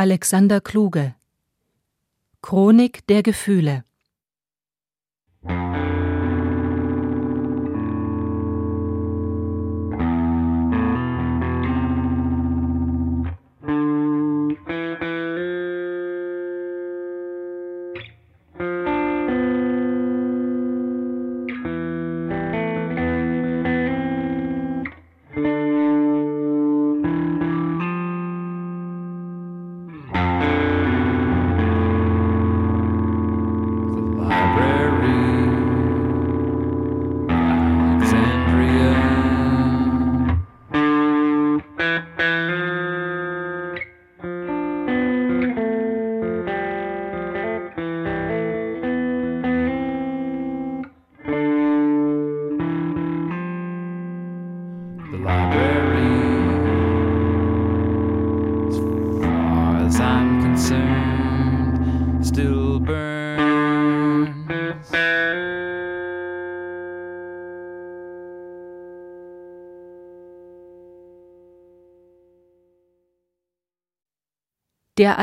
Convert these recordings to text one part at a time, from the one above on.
Alexander Kluge. Chronik der Gefühle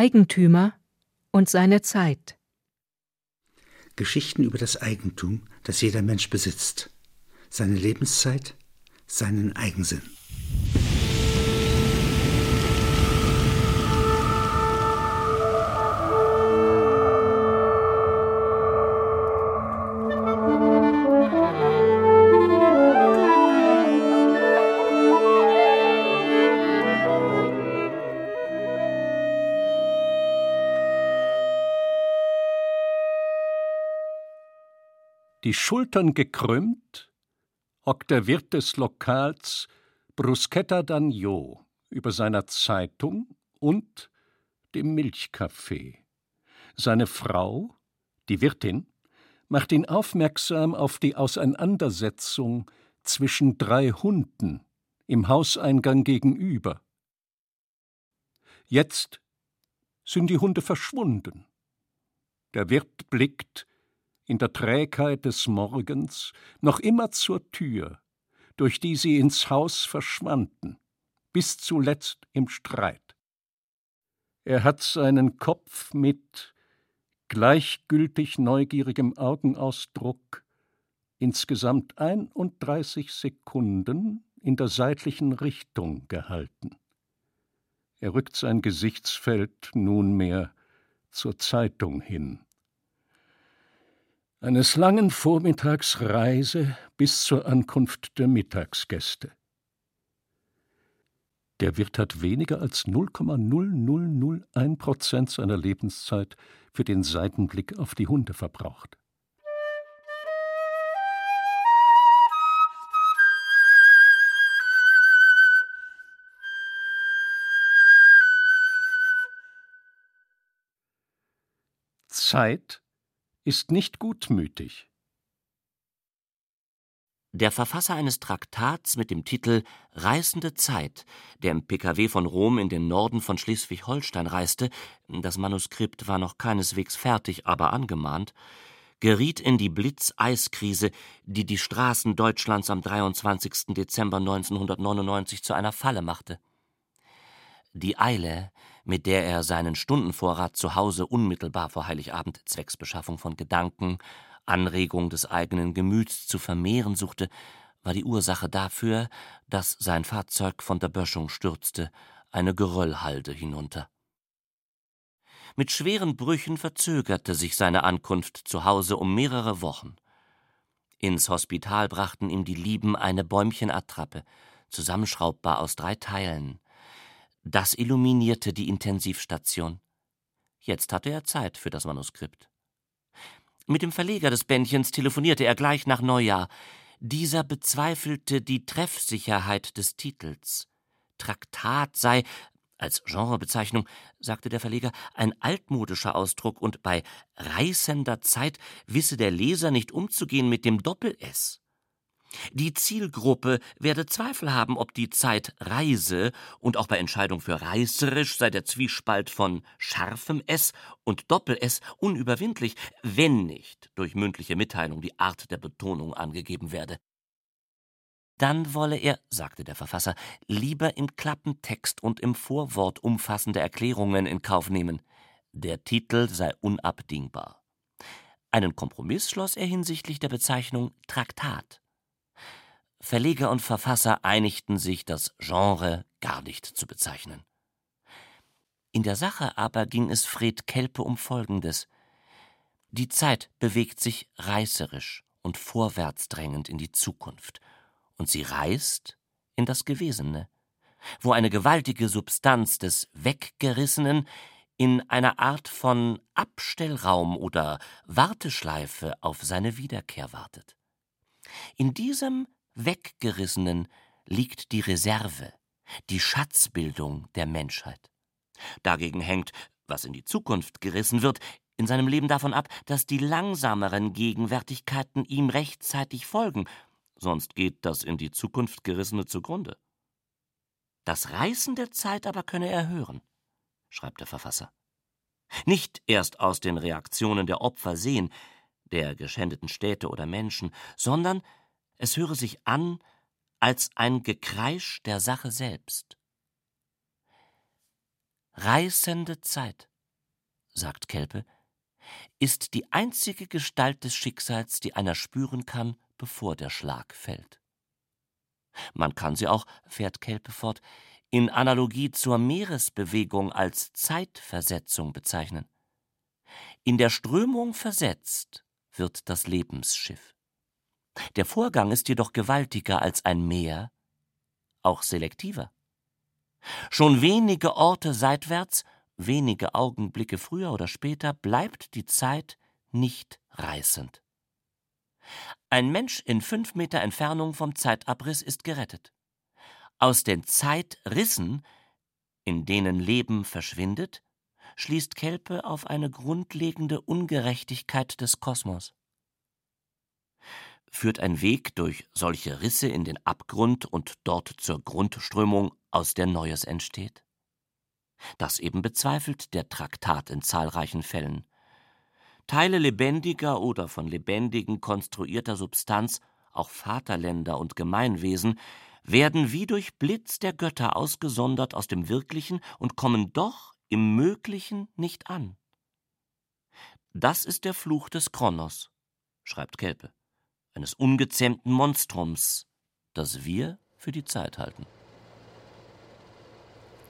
Eigentümer und seine Zeit. Geschichten über das Eigentum, das jeder Mensch besitzt, seine Lebenszeit, seinen Eigensinn. Die Schultern gekrümmt, hockt der Wirt des Lokals Bruschetta d'Agneau über seiner Zeitung und dem Milchkaffee. Seine Frau, die Wirtin, macht ihn aufmerksam auf die Auseinandersetzung zwischen drei Hunden im Hauseingang gegenüber. Jetzt sind die Hunde verschwunden. Der Wirt blickt in der Trägheit des Morgens noch immer zur Tür, durch die sie ins Haus verschwanden, bis zuletzt im Streit. Er hat seinen Kopf mit gleichgültig neugierigem Augenausdruck insgesamt einunddreißig Sekunden in der seitlichen Richtung gehalten. Er rückt sein Gesichtsfeld nunmehr zur Zeitung hin eines langen Vormittags Reise bis zur Ankunft der Mittagsgäste. Der Wirt hat weniger als 0,0001 Prozent seiner Lebenszeit für den Seitenblick auf die Hunde verbraucht. Zeit ist nicht gutmütig. Der Verfasser eines Traktats mit dem Titel Reißende Zeit, der im PKW von Rom in den Norden von Schleswig-Holstein reiste, das Manuskript war noch keineswegs fertig, aber angemahnt, geriet in die Blitzeiskrise, die die Straßen Deutschlands am 23. Dezember 1999 zu einer Falle machte. Die Eile, mit der er seinen Stundenvorrat zu Hause unmittelbar vor Heiligabend zwecks Beschaffung von Gedanken, Anregung des eigenen Gemüts zu vermehren suchte, war die Ursache dafür, dass sein Fahrzeug von der Böschung stürzte, eine Geröllhalde hinunter. Mit schweren Brüchen verzögerte sich seine Ankunft zu Hause um mehrere Wochen. Ins Hospital brachten ihm die Lieben eine Bäumchenattrappe, zusammenschraubbar aus drei Teilen. Das illuminierte die Intensivstation. Jetzt hatte er Zeit für das Manuskript. Mit dem Verleger des Bändchens telefonierte er gleich nach Neujahr. Dieser bezweifelte die Treffsicherheit des Titels. Traktat sei, als Genrebezeichnung, sagte der Verleger, ein altmodischer Ausdruck und bei reißender Zeit wisse der Leser nicht umzugehen mit dem Doppel-S. Die Zielgruppe werde Zweifel haben, ob die Zeit reise, und auch bei Entscheidung für reißerisch sei der Zwiespalt von scharfem S und Doppel-S unüberwindlich, wenn nicht durch mündliche Mitteilung die Art der Betonung angegeben werde. dann wolle er, sagte der Verfasser, lieber in Klappentext und im Vorwort umfassende Erklärungen in Kauf nehmen. Der Titel sei unabdingbar. Einen Kompromiss schloss er hinsichtlich der Bezeichnung Traktat. Verleger und Verfasser einigten sich, das Genre gar nicht zu bezeichnen. In der Sache aber ging es Fred Kelpe um Folgendes. Die Zeit bewegt sich reißerisch und vorwärtsdrängend in die Zukunft, und sie reißt in das Gewesene, wo eine gewaltige Substanz des Weggerissenen in einer Art von Abstellraum oder Warteschleife auf seine Wiederkehr wartet. In diesem Weggerissenen liegt die Reserve, die Schatzbildung der Menschheit. Dagegen hängt, was in die Zukunft gerissen wird, in seinem Leben davon ab, dass die langsameren Gegenwärtigkeiten ihm rechtzeitig folgen, sonst geht das in die Zukunft gerissene zugrunde. Das Reißen der Zeit aber könne er hören, schreibt der Verfasser. Nicht erst aus den Reaktionen der Opfer sehen, der geschändeten Städte oder Menschen, sondern es höre sich an als ein Gekreisch der Sache selbst. Reißende Zeit, sagt Kelpe, ist die einzige Gestalt des Schicksals, die einer spüren kann, bevor der Schlag fällt. Man kann sie auch, fährt Kelpe fort, in Analogie zur Meeresbewegung als Zeitversetzung bezeichnen. In der Strömung versetzt wird das Lebensschiff. Der Vorgang ist jedoch gewaltiger als ein Meer, auch selektiver. Schon wenige Orte seitwärts, wenige Augenblicke früher oder später bleibt die Zeit nicht reißend. Ein Mensch in fünf Meter Entfernung vom Zeitabriss ist gerettet. Aus den Zeitrissen, in denen Leben verschwindet, schließt Kelpe auf eine grundlegende Ungerechtigkeit des Kosmos. Führt ein Weg durch solche Risse in den Abgrund und dort zur Grundströmung, aus der Neues entsteht? Das eben bezweifelt der Traktat in zahlreichen Fällen. Teile lebendiger oder von Lebendigen konstruierter Substanz, auch Vaterländer und Gemeinwesen, werden wie durch Blitz der Götter ausgesondert aus dem Wirklichen und kommen doch im Möglichen nicht an. Das ist der Fluch des Kronos, schreibt Kelpe, eines ungezähmten Monstrums, das wir für die Zeit halten.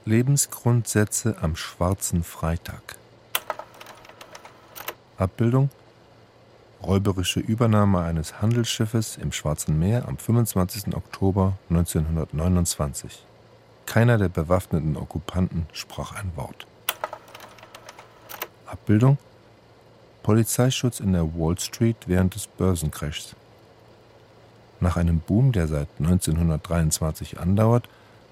Lebensgrundsätze am Schwarzen Freitag. Abbildung räuberische Übernahme eines Handelsschiffes im Schwarzen Meer am 25. Oktober 1929. Keiner der bewaffneten Okkupanten sprach ein Wort. Abbildung Polizeischutz in der Wall Street während des Börsencrashs. Nach einem Boom, der seit 1923 andauert,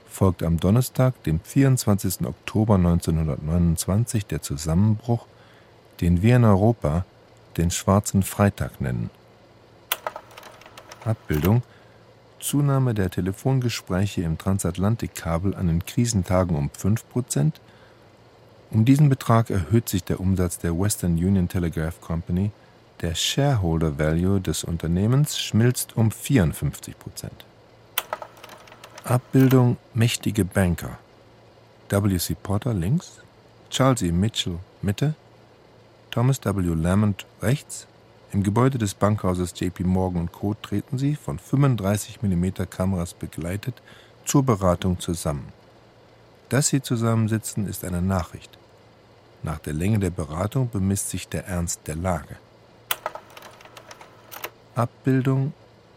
folgt am Donnerstag, dem 24. Oktober 1929, der Zusammenbruch, den wir in Europa den Schwarzen Freitag nennen. Abbildung Zunahme der Telefongespräche im Transatlantikkabel an den Krisentagen um 5% Um diesen Betrag erhöht sich der Umsatz der Western Union Telegraph Company. Der Shareholder Value des Unternehmens schmilzt um 54% Abbildung Mächtige Banker. W.C. Potter links, Charles E. Mitchell Mitte, Thomas W. Lamont rechts. Im Gebäude des Bankhauses JP Morgan Co. treten sie, von 35 mm Kameras begleitet, zur Beratung zusammen. Dass sie zusammensitzen, ist eine Nachricht. Nach der Länge der Beratung bemisst sich der Ernst der Lage. Abbildung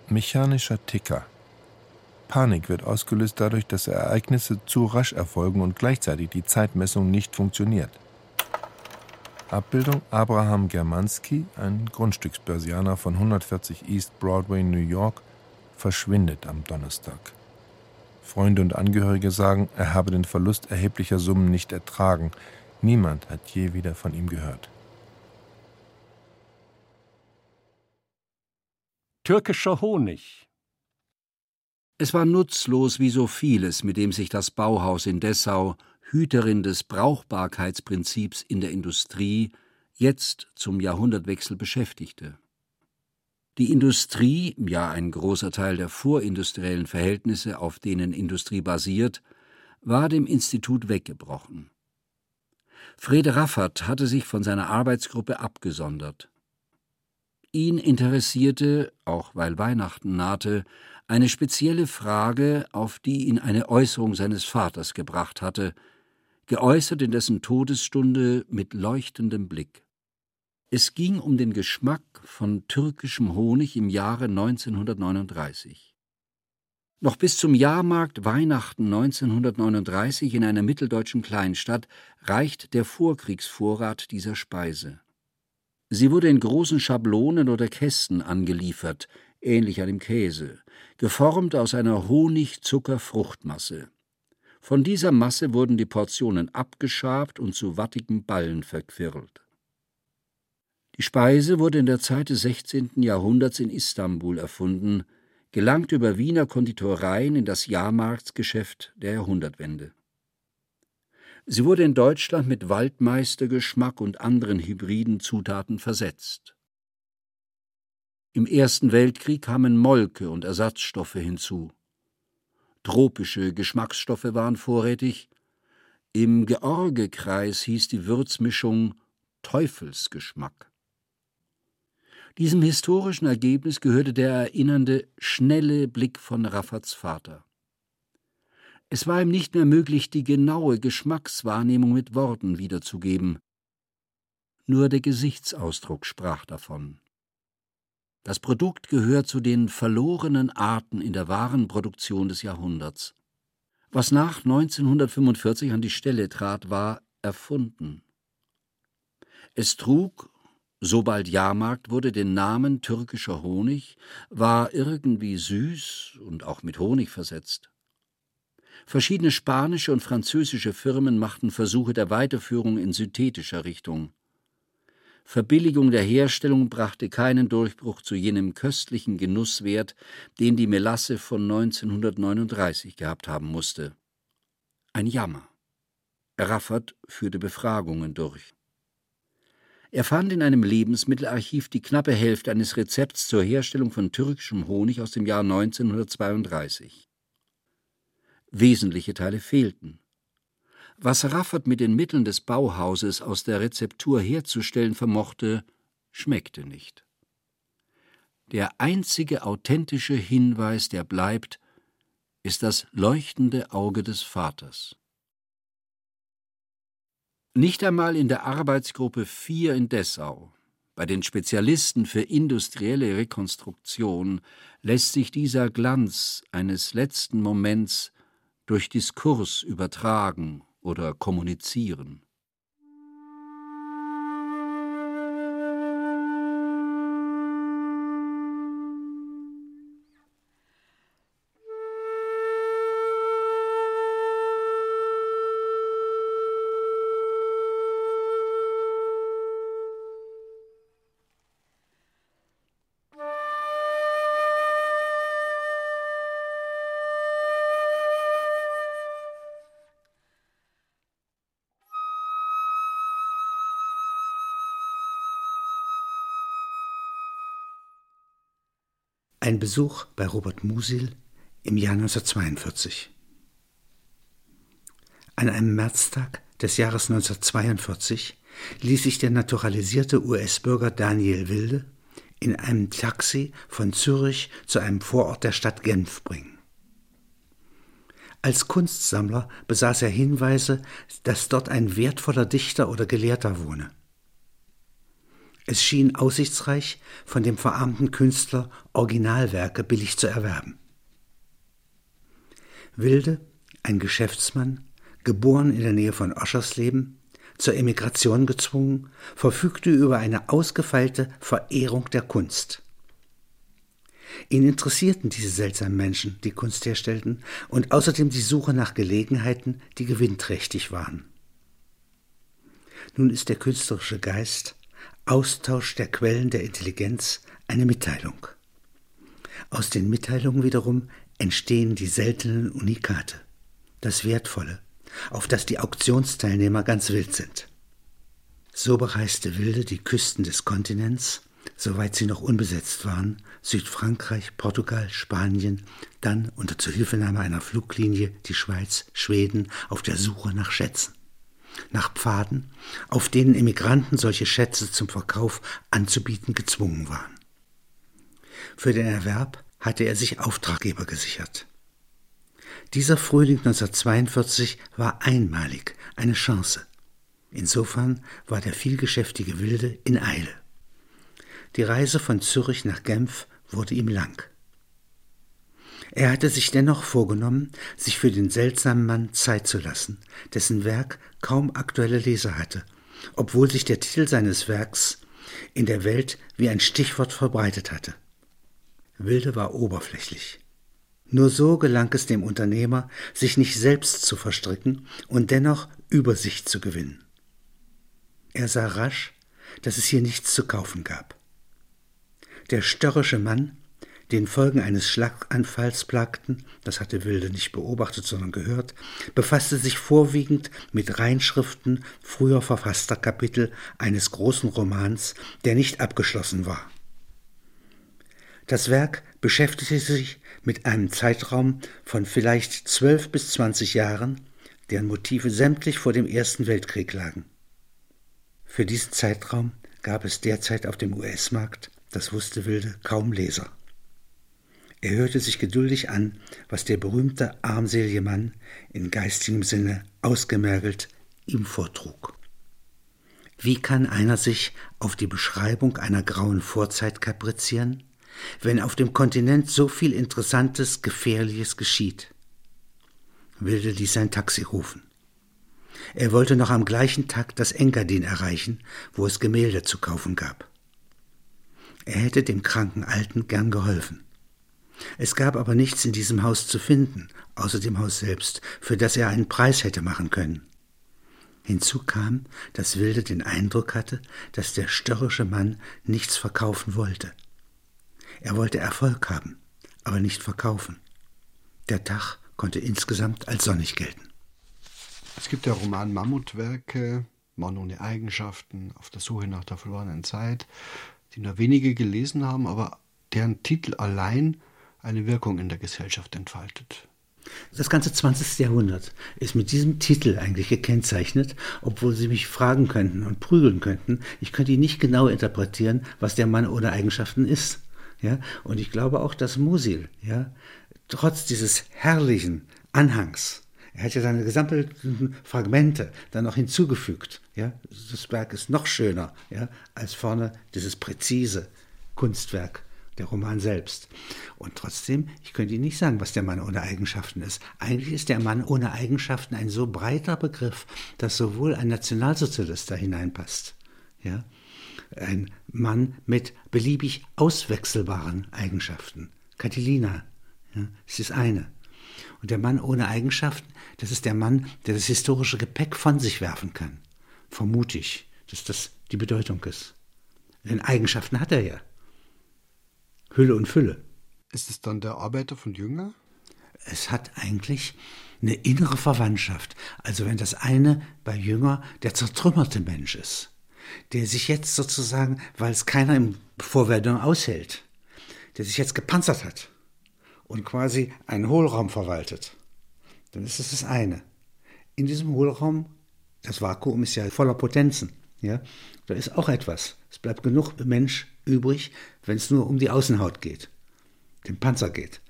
mechanischer Ticker. Panik wird ausgelöst dadurch, dass Ereignisse zu rasch erfolgen und gleichzeitig die Zeitmessung nicht funktioniert. Abbildung Abraham Germanski, ein Grundstücksbörsianer von 140 East Broadway, New York, verschwindet am Donnerstag. Freunde und Angehörige sagen, er habe den Verlust erheblicher Summen nicht ertragen. Niemand hat je wieder von ihm gehört. Türkischer Honig. Es war nutzlos wie so vieles, mit dem sich das Bauhaus in Dessau Hüterin des Brauchbarkeitsprinzips in der Industrie, jetzt zum Jahrhundertwechsel beschäftigte. Die Industrie, ja ein großer Teil der vorindustriellen Verhältnisse, auf denen Industrie basiert, war dem Institut weggebrochen. Frede Raffert hatte sich von seiner Arbeitsgruppe abgesondert. Ihn interessierte, auch weil Weihnachten nahte, eine spezielle Frage, auf die ihn eine Äußerung seines Vaters gebracht hatte, geäußert in dessen Todesstunde mit leuchtendem Blick. Es ging um den Geschmack von türkischem Honig im Jahre 1939. Noch bis zum Jahrmarkt Weihnachten 1939 in einer mitteldeutschen Kleinstadt reicht der Vorkriegsvorrat dieser Speise. Sie wurde in großen Schablonen oder Kästen angeliefert, ähnlich einem Käse, geformt aus einer Honig-Zucker-Fruchtmasse. Von dieser Masse wurden die Portionen abgeschabt und zu wattigen Ballen verquirlt. Die Speise wurde in der Zeit des 16. Jahrhunderts in Istanbul erfunden, gelangt über Wiener Konditoreien in das Jahrmarktsgeschäft der Jahrhundertwende. Sie wurde in Deutschland mit Waldmeistergeschmack und anderen hybriden Zutaten versetzt. Im Ersten Weltkrieg kamen Molke und Ersatzstoffe hinzu. Tropische Geschmacksstoffe waren vorrätig. Im Georgekreis hieß die Würzmischung Teufelsgeschmack. Diesem historischen Ergebnis gehörte der erinnernde, schnelle Blick von Rafferts Vater. Es war ihm nicht mehr möglich, die genaue Geschmackswahrnehmung mit Worten wiederzugeben. Nur der Gesichtsausdruck sprach davon. Das Produkt gehört zu den verlorenen Arten in der Warenproduktion des Jahrhunderts. Was nach 1945 an die Stelle trat, war erfunden. Es trug, sobald Jahrmarkt wurde, den Namen türkischer Honig, war irgendwie süß und auch mit Honig versetzt. Verschiedene spanische und französische Firmen machten Versuche der Weiterführung in synthetischer Richtung. Verbilligung der Herstellung brachte keinen Durchbruch zu jenem köstlichen Genusswert, den die Melasse von 1939 gehabt haben musste. Ein Jammer. Raffert führte Befragungen durch. Er fand in einem Lebensmittelarchiv die knappe Hälfte eines Rezepts zur Herstellung von türkischem Honig aus dem Jahr 1932. Wesentliche Teile fehlten. Was Raffert mit den Mitteln des Bauhauses aus der Rezeptur herzustellen vermochte, schmeckte nicht. Der einzige authentische Hinweis, der bleibt, ist das leuchtende Auge des Vaters. Nicht einmal in der Arbeitsgruppe 4 in Dessau, bei den Spezialisten für industrielle Rekonstruktion, lässt sich dieser Glanz eines letzten Moments durch Diskurs übertragen oder kommunizieren. Ein Besuch bei Robert Musil im Jahr 1942. An einem Märztag des Jahres 1942 ließ sich der naturalisierte US-Bürger Daniel Wilde in einem Taxi von Zürich zu einem Vorort der Stadt Genf bringen. Als Kunstsammler besaß er Hinweise, dass dort ein wertvoller Dichter oder Gelehrter wohne. Es schien aussichtsreich, von dem verarmten Künstler Originalwerke billig zu erwerben. Wilde, ein Geschäftsmann, geboren in der Nähe von Oschersleben, zur Emigration gezwungen, verfügte über eine ausgefeilte Verehrung der Kunst. Ihn interessierten diese seltsamen Menschen, die Kunst herstellten, und außerdem die Suche nach Gelegenheiten, die gewinnträchtig waren. Nun ist der künstlerische Geist Austausch der Quellen der Intelligenz eine Mitteilung. Aus den Mitteilungen wiederum entstehen die seltenen Unikate, das Wertvolle, auf das die Auktionsteilnehmer ganz wild sind. So bereiste Wilde die Küsten des Kontinents soweit sie noch unbesetzt waren, Südfrankreich, Portugal, Spanien, dann unter Zuhilfenahme einer Fluglinie die Schweiz, Schweden auf der Suche nach Schätzen, nach Pfaden, auf denen Emigranten solche Schätze zum Verkauf anzubieten gezwungen waren. Für den Erwerb hatte er sich Auftraggeber gesichert. Dieser Frühling 1942 war einmalig, eine Chance. Insofern war der vielgeschäftige Wilde in Eile. Die Reise von Zürich nach Genf wurde ihm lang. Er hatte sich dennoch vorgenommen, sich für den seltsamen Mann Zeit zu lassen, dessen Werk kaum aktuelle Leser hatte, obwohl sich der Titel seines Werks in der Welt wie ein Stichwort verbreitet hatte. Wilde war oberflächlich. Nur so gelang es dem Unternehmer, sich nicht selbst zu verstricken und dennoch Übersicht zu gewinnen. Er sah rasch, dass es hier nichts zu kaufen gab. Der störrische Mann, den Folgen eines Schlaganfalls plagten, das hatte Wilde nicht beobachtet, sondern gehört, befasste sich vorwiegend mit Reinschriften früher verfasster Kapitel eines großen Romans, der nicht abgeschlossen war. Das Werk beschäftigte sich mit einem Zeitraum von vielleicht zwölf bis zwanzig Jahren, deren Motive sämtlich vor dem Ersten Weltkrieg lagen. Für diesen Zeitraum gab es derzeit auf dem US-Markt, das wusste Wilde, kaum Leser. Er hörte sich geduldig an, was der berühmte armselige Mann in geistigem Sinne ausgemergelt ihm vortrug. Wie kann einer sich auf die Beschreibung einer grauen Vorzeit kaprizieren? wenn auf dem Kontinent so viel Interessantes, Gefährliches geschieht? Wilde ließ sein Taxi rufen. Er wollte noch am gleichen Tag das Engadin erreichen, wo es Gemälde zu kaufen gab. Er hätte dem kranken Alten gern geholfen. Es gab aber nichts in diesem Haus zu finden, außer dem Haus selbst, für das er einen Preis hätte machen können. Hinzu kam, dass Wilde den Eindruck hatte, dass der störrische Mann nichts verkaufen wollte. Er wollte Erfolg haben, aber nicht verkaufen. Der Tag konnte insgesamt als sonnig gelten. Es gibt der Roman Mammutwerke, Mann ohne Eigenschaften, auf der Suche nach der verlorenen Zeit, die nur wenige gelesen haben, aber deren Titel allein eine Wirkung in der Gesellschaft entfaltet. Das ganze 20. Jahrhundert ist mit diesem Titel eigentlich gekennzeichnet, obwohl Sie mich fragen könnten und prügeln könnten. Ich könnte Ihnen nicht genau interpretieren, was der Mann ohne Eigenschaften ist. Ja? Und ich glaube auch, dass Musil, ja, trotz dieses herrlichen Anhangs, er hat ja seine gesammelten Fragmente dann noch hinzugefügt. Ja? Das Werk ist noch schöner ja, als vorne dieses präzise Kunstwerk, der Roman selbst. Und trotzdem, ich könnte Ihnen nicht sagen, was der Mann ohne Eigenschaften ist. Eigentlich ist der Mann ohne Eigenschaften ein so breiter Begriff, dass sowohl ein Nationalsozialist da hineinpasst. Ja? ein Mann mit beliebig auswechselbaren Eigenschaften. Catilina, ja, ist das eine. Und der Mann ohne Eigenschaften, das ist der Mann, der das historische Gepäck von sich werfen kann. Vermute ich, dass das die Bedeutung ist. Denn Eigenschaften hat er ja. Hülle und Fülle. Ist es dann der Arbeiter von Jünger? Es hat eigentlich eine innere Verwandtschaft. Also wenn das eine bei Jünger der zertrümmerte Mensch ist der sich jetzt sozusagen, weil es keiner im Vorwerdung aushält, der sich jetzt gepanzert hat und quasi einen Hohlraum verwaltet, dann ist es das eine. In diesem Hohlraum, das Vakuum ist ja voller Potenzen, ja, da ist auch etwas. Es bleibt genug Mensch übrig, wenn es nur um die Außenhaut geht, den Panzer geht.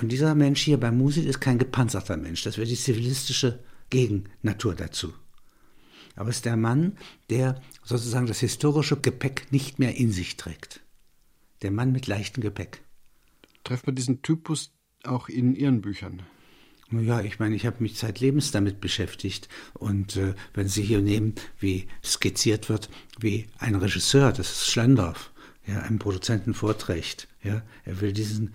Und dieser Mensch hier bei Musil ist kein gepanzerter Mensch, das wäre die zivilistische Gegennatur dazu aber es ist der Mann, der sozusagen das historische Gepäck nicht mehr in sich trägt. Der Mann mit leichtem Gepäck. Trefft man diesen Typus auch in Ihren Büchern? Ja, ich meine, ich habe mich zeitlebens damit beschäftigt. Und äh, wenn Sie hier nehmen, wie skizziert wird, wie ein Regisseur, das ist Schlendorf, ja, einem Produzenten vorträgt, ja, er will diesen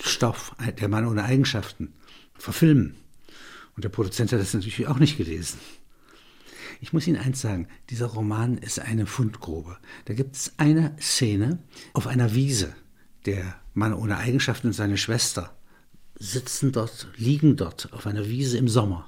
Stoff, der Mann ohne Eigenschaften, verfilmen. Und der Produzent hat das natürlich auch nicht gelesen. Ich muss Ihnen eins sagen, dieser Roman ist eine Fundgrube. Da gibt es eine Szene auf einer Wiese. Der Mann ohne Eigenschaften und seine Schwester sitzen dort, liegen dort auf einer Wiese im Sommer.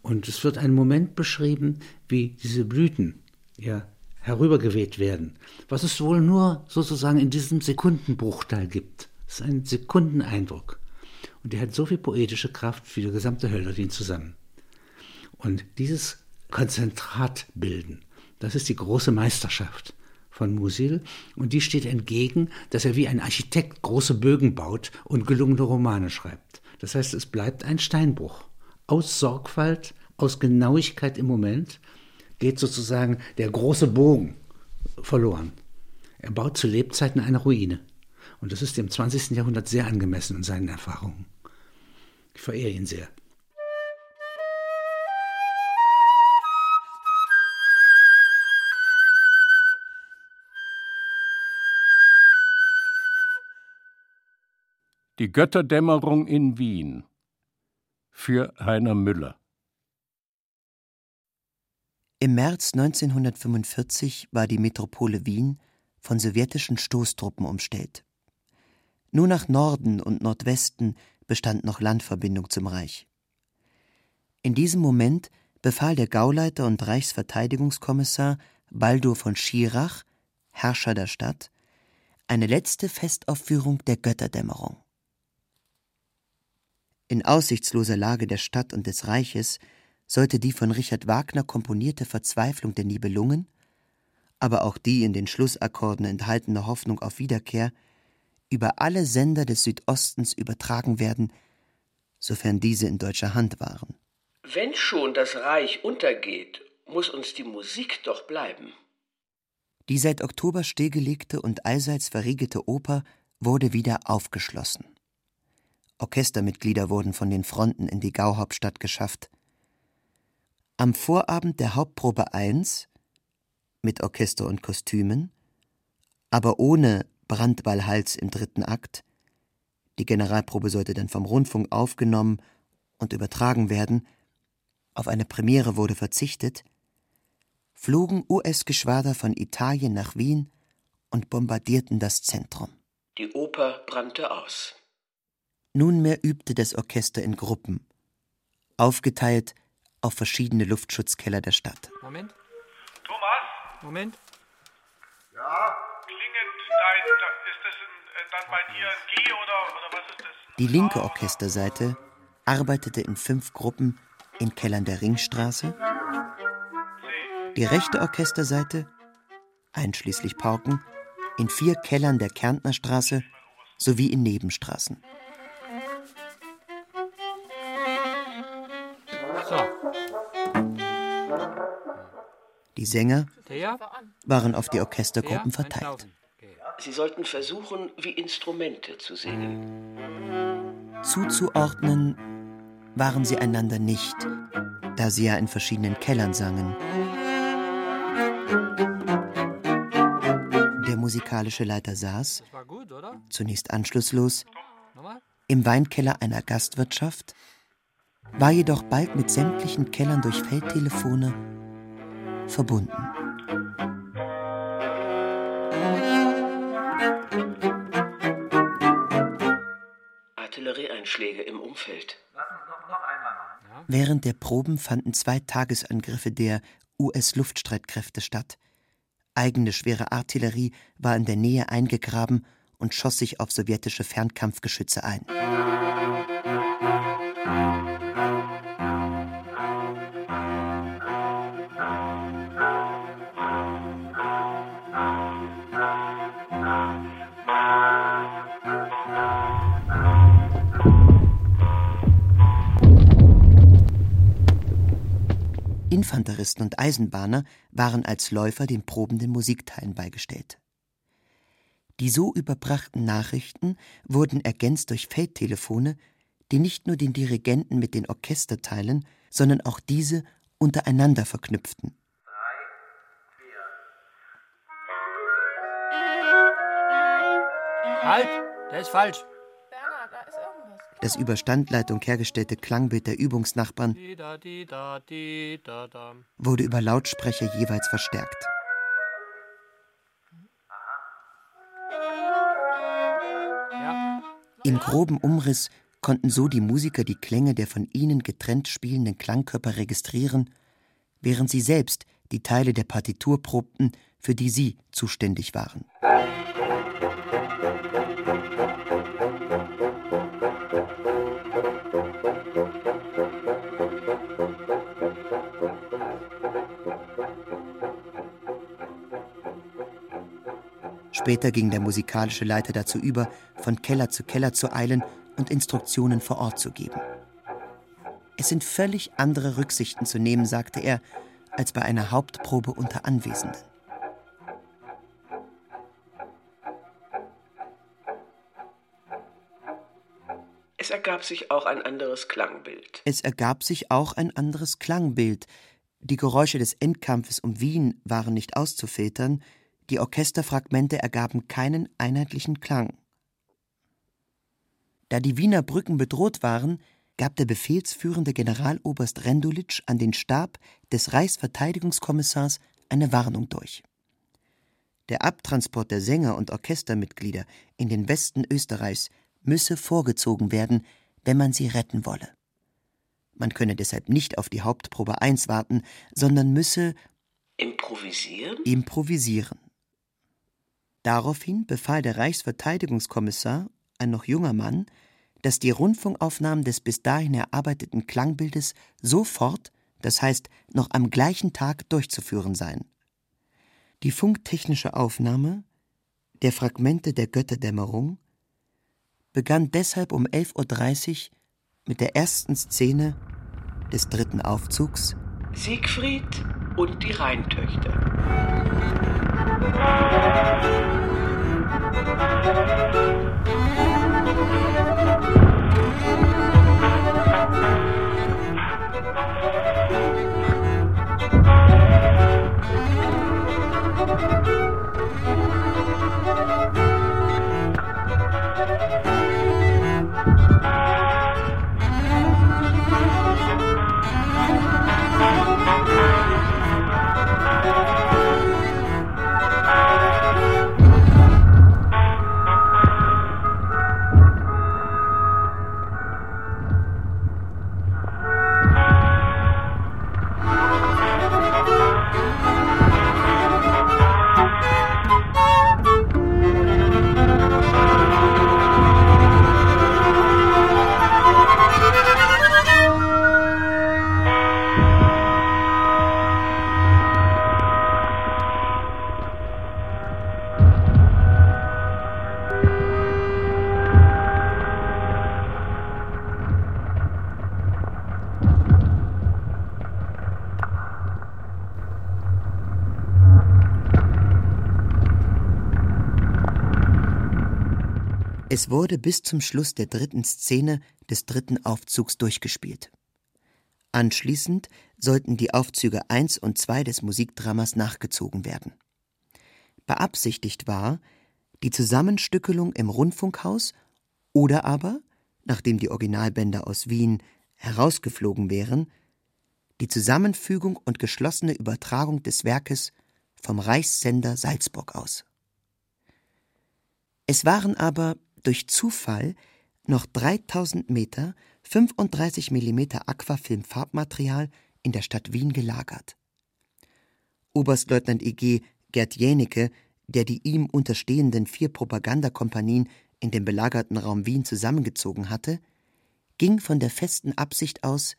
Und es wird ein Moment beschrieben, wie diese Blüten ja, herübergeweht werden, was es wohl nur sozusagen in diesem Sekundenbruchteil gibt. Das ist ein Sekundeneindruck. Und der hat so viel poetische Kraft wie der gesamte Hölderlin zusammen. Und dieses Konzentrat bilden, das ist die große Meisterschaft von Musil und die steht entgegen, dass er wie ein Architekt große Bögen baut und gelungene Romane schreibt. Das heißt, es bleibt ein Steinbruch. Aus Sorgfalt, aus Genauigkeit im Moment geht sozusagen der große Bogen verloren. Er baut zu Lebzeiten eine Ruine. Und das ist dem 20. Jahrhundert sehr angemessen in seinen Erfahrungen. Ich verehre ihn sehr. Die Götterdämmerung in Wien für Heiner Müller. Im März 1945 war die Metropole Wien von sowjetischen Stoßtruppen umstellt. Nur nach Norden und Nordwesten bestand noch Landverbindung zum Reich. In diesem Moment befahl der Gauleiter und Reichsverteidigungskommissar Baldur von Schirach, Herrscher der Stadt, eine letzte Festaufführung der Götterdämmerung. In aussichtsloser Lage der Stadt und des Reiches sollte die von Richard Wagner komponierte Verzweiflung der Nibelungen, aber auch die in den Schlussakkorden enthaltene Hoffnung auf Wiederkehr über alle Sender des Südostens übertragen werden, sofern diese in deutscher Hand waren. Wenn schon das Reich untergeht, muss uns die Musik doch bleiben. Die seit Oktober stillgelegte und allseits verriegelte Oper wurde wieder aufgeschlossen. Orchestermitglieder wurden von den Fronten in die Gauhauptstadt geschafft. Am Vorabend der Hauptprobe 1 mit Orchester und Kostümen, aber ohne Brandballhals im dritten Akt, die Generalprobe sollte dann vom Rundfunk aufgenommen und übertragen werden, auf eine Premiere wurde verzichtet, flogen US-Geschwader von Italien nach Wien und bombardierten das Zentrum. Die Oper brannte aus. Nunmehr übte das Orchester in Gruppen, aufgeteilt auf verschiedene Luftschutzkeller der Stadt. Moment. Thomas? Moment. Ja? Klingend, dein, ist das ein, äh, dann bei dir ein G oder, oder was ist das? Die linke Orchesterseite arbeitete in fünf Gruppen in Kellern der Ringstraße. Die rechte Orchesterseite, einschließlich Pauken, in vier Kellern der Kärntnerstraße sowie in Nebenstraßen. Die Sänger waren auf die Orchestergruppen verteilt. Sie sollten versuchen, wie Instrumente zu singen. Zuzuordnen waren sie einander nicht, da sie ja in verschiedenen Kellern sangen. Der musikalische Leiter saß, zunächst anschlusslos, im Weinkeller einer Gastwirtschaft, war jedoch bald mit sämtlichen Kellern durch Feldtelefone verbunden. Artillerieeinschläge im Umfeld. Während der Proben fanden zwei Tagesangriffe der US-Luftstreitkräfte statt. Eigene schwere Artillerie war in der Nähe eingegraben und schoss sich auf sowjetische Fernkampfgeschütze ein. Infanteristen und Eisenbahner waren als Läufer den probenden Musikteilen beigestellt. Die so überbrachten Nachrichten wurden ergänzt durch Feldtelefone, die nicht nur den Dirigenten mit den Orchesterteilen, sondern auch diese untereinander verknüpften. Halt, der ist falsch. Das über Standleitung hergestellte Klangbild der Übungsnachbarn wurde über Lautsprecher jeweils verstärkt. Im groben Umriss konnten so die Musiker die Klänge der von ihnen getrennt spielenden Klangkörper registrieren, während sie selbst die Teile der Partitur probten, für die sie zuständig waren. Später ging der musikalische Leiter dazu über, von Keller zu Keller zu eilen und Instruktionen vor Ort zu geben. Es sind völlig andere Rücksichten zu nehmen, sagte er, als bei einer Hauptprobe unter Anwesenden. Es ergab sich auch ein anderes Klangbild. Es ergab sich auch ein anderes Klangbild. Die Geräusche des Endkampfes um Wien waren nicht auszufiltern, die Orchesterfragmente ergaben keinen einheitlichen Klang. Da die Wiener Brücken bedroht waren, gab der befehlsführende Generaloberst Rendulitsch an den Stab des Reichsverteidigungskommissars eine Warnung durch. Der Abtransport der Sänger und Orchestermitglieder in den Westen Österreichs müsse vorgezogen werden, wenn man sie retten wolle. Man könne deshalb nicht auf die Hauptprobe 1 warten, sondern müsse improvisieren. improvisieren. Daraufhin befahl der Reichsverteidigungskommissar, ein noch junger Mann, dass die Rundfunkaufnahmen des bis dahin erarbeiteten Klangbildes sofort, das heißt noch am gleichen Tag durchzuführen seien. Die funktechnische Aufnahme der Fragmente der Götterdämmerung begann deshalb um 11.30 Uhr mit der ersten Szene des dritten Aufzugs Siegfried und die Rheintöchter. Thank you. Es wurde bis zum Schluss der dritten Szene des dritten Aufzugs durchgespielt. Anschließend sollten die Aufzüge 1 und 2 des Musikdramas nachgezogen werden. Beabsichtigt war die Zusammenstückelung im Rundfunkhaus oder aber, nachdem die Originalbänder aus Wien herausgeflogen wären, die Zusammenfügung und geschlossene Übertragung des Werkes vom Reichssender Salzburg aus. Es waren aber durch Zufall noch 3000 Meter 35 mm Aquafilm-Farbmaterial in der Stadt Wien gelagert. Oberstleutnant EG Gerd Jänicke, der die ihm unterstehenden vier Propagandakompanien in dem belagerten Raum Wien zusammengezogen hatte, ging von der festen Absicht aus,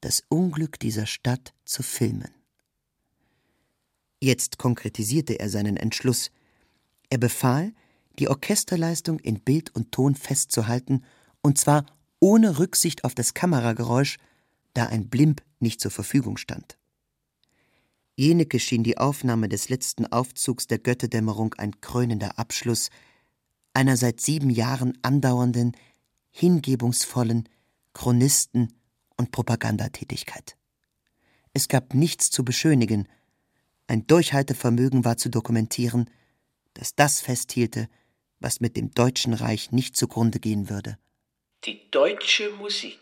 das Unglück dieser Stadt zu filmen. Jetzt konkretisierte er seinen Entschluss. Er befahl, die Orchesterleistung in Bild und Ton festzuhalten, und zwar ohne Rücksicht auf das Kamerageräusch, da ein Blimp nicht zur Verfügung stand. Jeneke schien die Aufnahme des letzten Aufzugs der Götterdämmerung ein krönender Abschluss einer seit sieben Jahren andauernden, hingebungsvollen Chronisten- und Propagandatätigkeit. Es gab nichts zu beschönigen, ein Durchhaltevermögen war zu dokumentieren, das das festhielte, was mit dem Deutschen Reich nicht zugrunde gehen würde. Die deutsche Musik.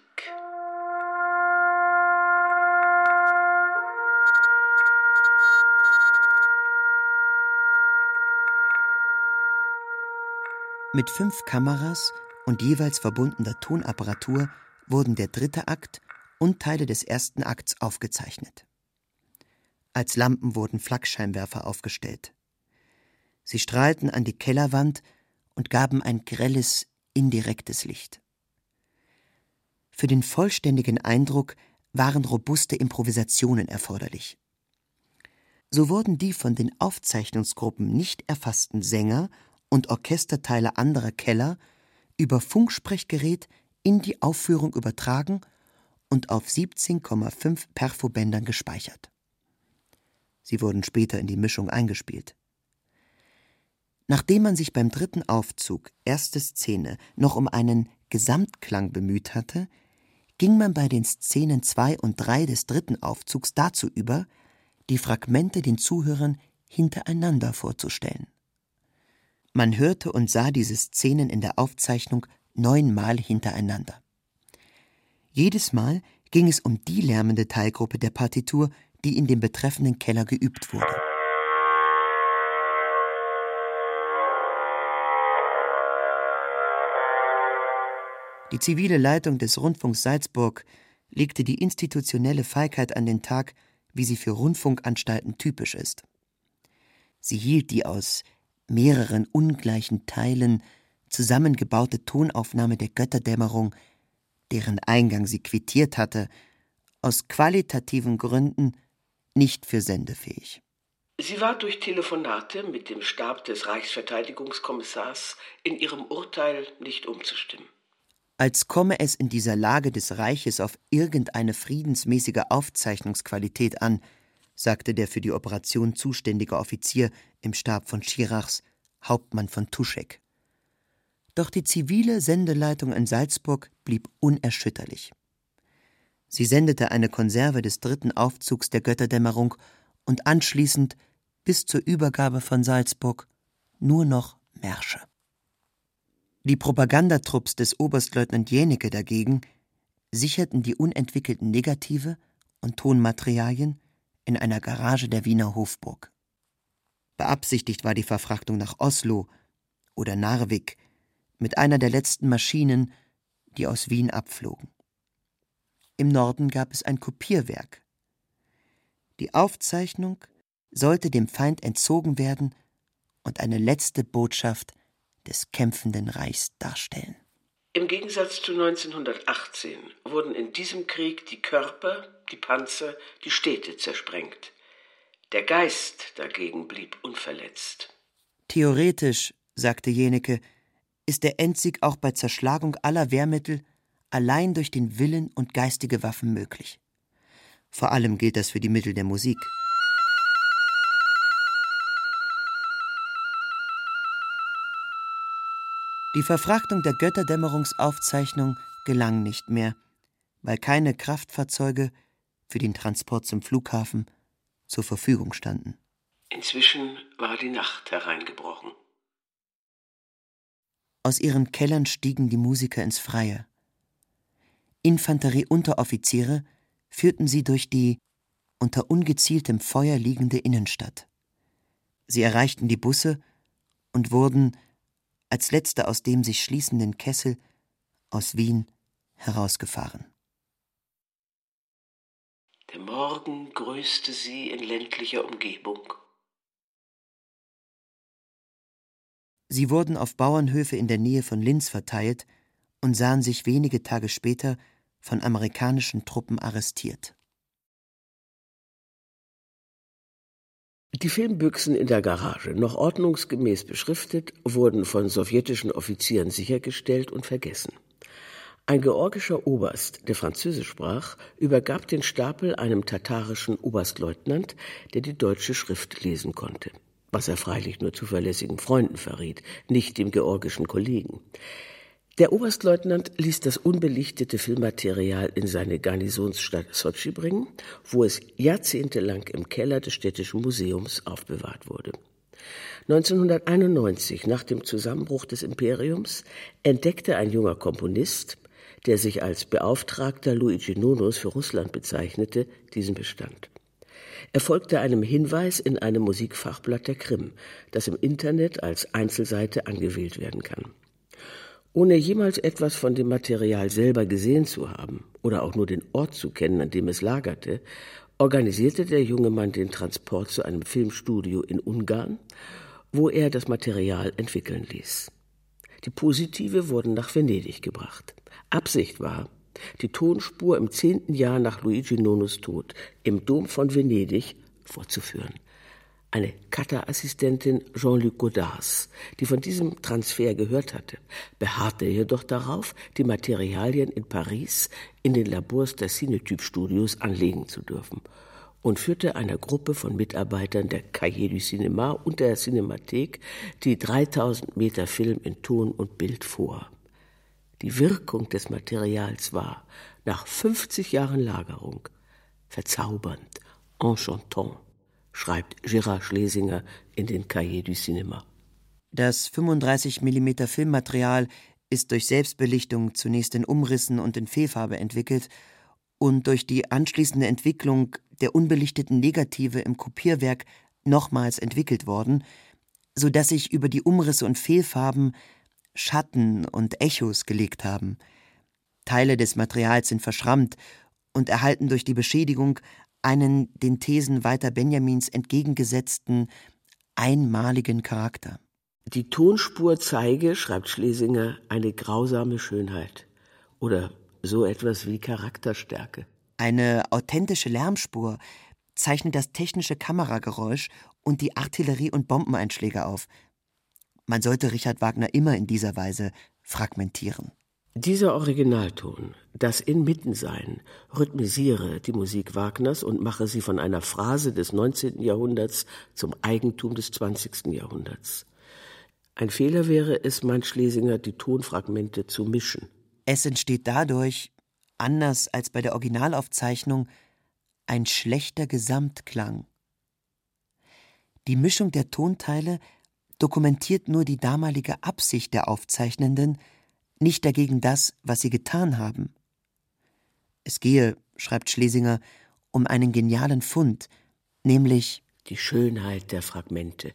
Mit fünf Kameras und jeweils verbundener Tonapparatur wurden der dritte Akt und Teile des ersten Akts aufgezeichnet. Als Lampen wurden Flakscheinwerfer aufgestellt. Sie strahlten an die Kellerwand und gaben ein grelles, indirektes Licht. Für den vollständigen Eindruck waren robuste Improvisationen erforderlich. So wurden die von den Aufzeichnungsgruppen nicht erfassten Sänger und Orchesterteile anderer Keller über Funksprechgerät in die Aufführung übertragen und auf 17,5 Perfobändern gespeichert. Sie wurden später in die Mischung eingespielt. Nachdem man sich beim dritten Aufzug, erste Szene, noch um einen Gesamtklang bemüht hatte, ging man bei den Szenen 2 und 3 des dritten Aufzugs dazu über, die Fragmente den Zuhörern hintereinander vorzustellen. Man hörte und sah diese Szenen in der Aufzeichnung neunmal hintereinander. Jedes Mal ging es um die lärmende Teilgruppe der Partitur, die in dem betreffenden Keller geübt wurde. Die zivile Leitung des Rundfunks Salzburg legte die institutionelle Feigheit an den Tag, wie sie für Rundfunkanstalten typisch ist. Sie hielt die aus mehreren ungleichen Teilen zusammengebaute Tonaufnahme der Götterdämmerung, deren Eingang sie quittiert hatte, aus qualitativen Gründen nicht für sendefähig. Sie war durch Telefonate mit dem Stab des Reichsverteidigungskommissars in ihrem Urteil nicht umzustimmen. Als komme es in dieser Lage des Reiches auf irgendeine friedensmäßige Aufzeichnungsqualität an, sagte der für die Operation zuständige Offizier im Stab von Schirachs, Hauptmann von Tuschek. Doch die zivile Sendeleitung in Salzburg blieb unerschütterlich. Sie sendete eine Konserve des dritten Aufzugs der Götterdämmerung und anschließend bis zur Übergabe von Salzburg nur noch Märsche. Die Propagandatrupps des Oberstleutnant Jänicke dagegen sicherten die unentwickelten Negative und Tonmaterialien in einer Garage der Wiener Hofburg. Beabsichtigt war die Verfrachtung nach Oslo oder Narvik mit einer der letzten Maschinen, die aus Wien abflogen. Im Norden gab es ein Kopierwerk. Die Aufzeichnung sollte dem Feind entzogen werden und eine letzte Botschaft des kämpfenden Reichs darstellen. Im Gegensatz zu 1918 wurden in diesem Krieg die Körper, die Panzer, die Städte zersprengt. Der Geist dagegen blieb unverletzt. Theoretisch, sagte Jenecke, ist der Endsieg auch bei Zerschlagung aller Wehrmittel allein durch den Willen und geistige Waffen möglich. Vor allem gilt das für die Mittel der Musik. Die Verfrachtung der Götterdämmerungsaufzeichnung gelang nicht mehr, weil keine Kraftfahrzeuge für den Transport zum Flughafen zur Verfügung standen. Inzwischen war die Nacht hereingebrochen. Aus ihren Kellern stiegen die Musiker ins Freie. Infanterieunteroffiziere führten sie durch die unter ungezieltem Feuer liegende Innenstadt. Sie erreichten die Busse und wurden, als letzte aus dem sich schließenden Kessel, aus Wien herausgefahren. Der Morgen grüßte sie in ländlicher Umgebung. Sie wurden auf Bauernhöfe in der Nähe von Linz verteilt und sahen sich wenige Tage später von amerikanischen Truppen arrestiert. Die Filmbüchsen in der Garage, noch ordnungsgemäß beschriftet, wurden von sowjetischen Offizieren sichergestellt und vergessen. Ein georgischer Oberst, der Französisch sprach, übergab den Stapel einem tatarischen Oberstleutnant, der die deutsche Schrift lesen konnte, was er freilich nur zuverlässigen Freunden verriet, nicht dem georgischen Kollegen. Der Oberstleutnant ließ das unbelichtete Filmmaterial in seine Garnisonsstadt Sotschi bringen, wo es jahrzehntelang im Keller des Städtischen Museums aufbewahrt wurde. 1991, nach dem Zusammenbruch des Imperiums, entdeckte ein junger Komponist, der sich als Beauftragter Luigi Nonos für Russland bezeichnete, diesen Bestand. Er folgte einem Hinweis in einem Musikfachblatt der Krim, das im Internet als Einzelseite angewählt werden kann. Ohne jemals etwas von dem Material selber gesehen zu haben oder auch nur den Ort zu kennen, an dem es lagerte, organisierte der junge Mann den Transport zu einem Filmstudio in Ungarn, wo er das Material entwickeln ließ. Die Positive wurden nach Venedig gebracht. Absicht war, die Tonspur im zehnten Jahr nach Luigi Nonos Tod im Dom von Venedig vorzuführen. Eine Cutter-Assistentin Jean-Luc Godards, die von diesem Transfer gehört hatte, beharrte jedoch darauf, die Materialien in Paris in den Labors der Cinetyp-Studios anlegen zu dürfen und führte einer Gruppe von Mitarbeitern der Cahiers du Cinéma und der Cinemathek die 3000 Meter Film in Ton und Bild vor. Die Wirkung des Materials war, nach 50 Jahren Lagerung, verzaubernd, enchantant schreibt Gérard Schlesinger in den Cahiers du Cinéma. Das 35 mm Filmmaterial ist durch Selbstbelichtung zunächst in Umrissen und in Fehlfarbe entwickelt und durch die anschließende Entwicklung der unbelichteten Negative im Kopierwerk nochmals entwickelt worden, so dass sich über die Umrisse und Fehlfarben Schatten und Echos gelegt haben. Teile des Materials sind verschrammt und erhalten durch die Beschädigung einen den Thesen Walter Benjamins entgegengesetzten einmaligen Charakter. Die Tonspur zeige, schreibt Schlesinger, eine grausame Schönheit oder so etwas wie Charakterstärke. Eine authentische Lärmspur zeichnet das technische Kamerageräusch und die Artillerie- und Bombeneinschläge auf. Man sollte Richard Wagner immer in dieser Weise fragmentieren. Dieser Originalton, das Inmittensein, rhythmisiere die Musik Wagners und mache sie von einer Phrase des 19. Jahrhunderts zum Eigentum des 20. Jahrhunderts. Ein Fehler wäre es, meint Schlesinger, die Tonfragmente zu mischen. Es entsteht dadurch, anders als bei der Originalaufzeichnung, ein schlechter Gesamtklang. Die Mischung der Tonteile dokumentiert nur die damalige Absicht der Aufzeichnenden, nicht dagegen das, was sie getan haben. Es gehe, schreibt Schlesinger, um einen genialen Fund, nämlich die Schönheit der Fragmente.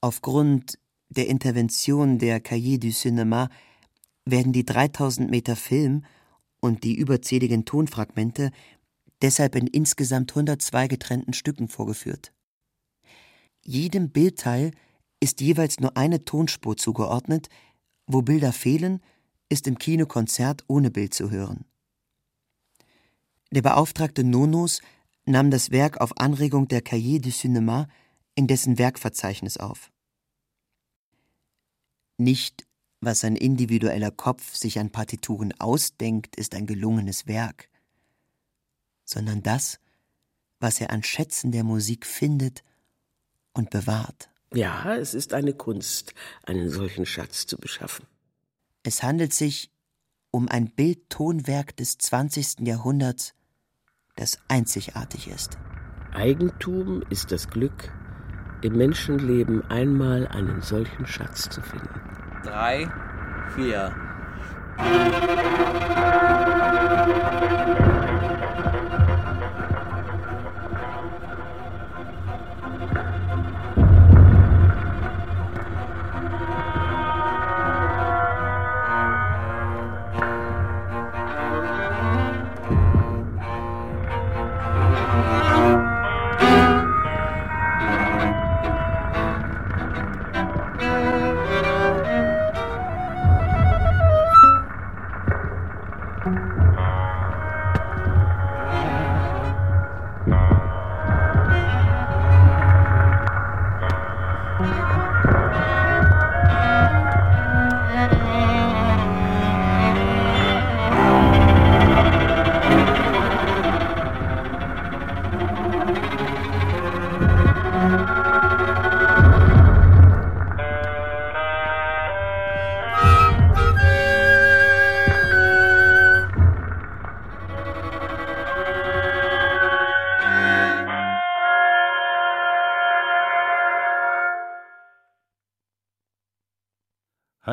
Aufgrund der Intervention der Cahiers du Cinéma werden die 3000 Meter Film und die überzähligen Tonfragmente deshalb in insgesamt 102 getrennten Stücken vorgeführt. Jedem Bildteil ist jeweils nur eine Tonspur zugeordnet, wo Bilder fehlen, ist im Kino Konzert ohne Bild zu hören. Der Beauftragte Nonos nahm das Werk auf Anregung der Cahiers du Cinéma in dessen Werkverzeichnis auf. Nicht, was ein individueller Kopf sich an Partituren ausdenkt, ist ein gelungenes Werk, sondern das, was er an Schätzen der Musik findet und bewahrt. Ja, es ist eine Kunst, einen solchen Schatz zu beschaffen. Es handelt sich um ein Bildtonwerk des 20. Jahrhunderts, das einzigartig ist. Eigentum ist das Glück, im Menschenleben einmal einen solchen Schatz zu finden. Drei, vier.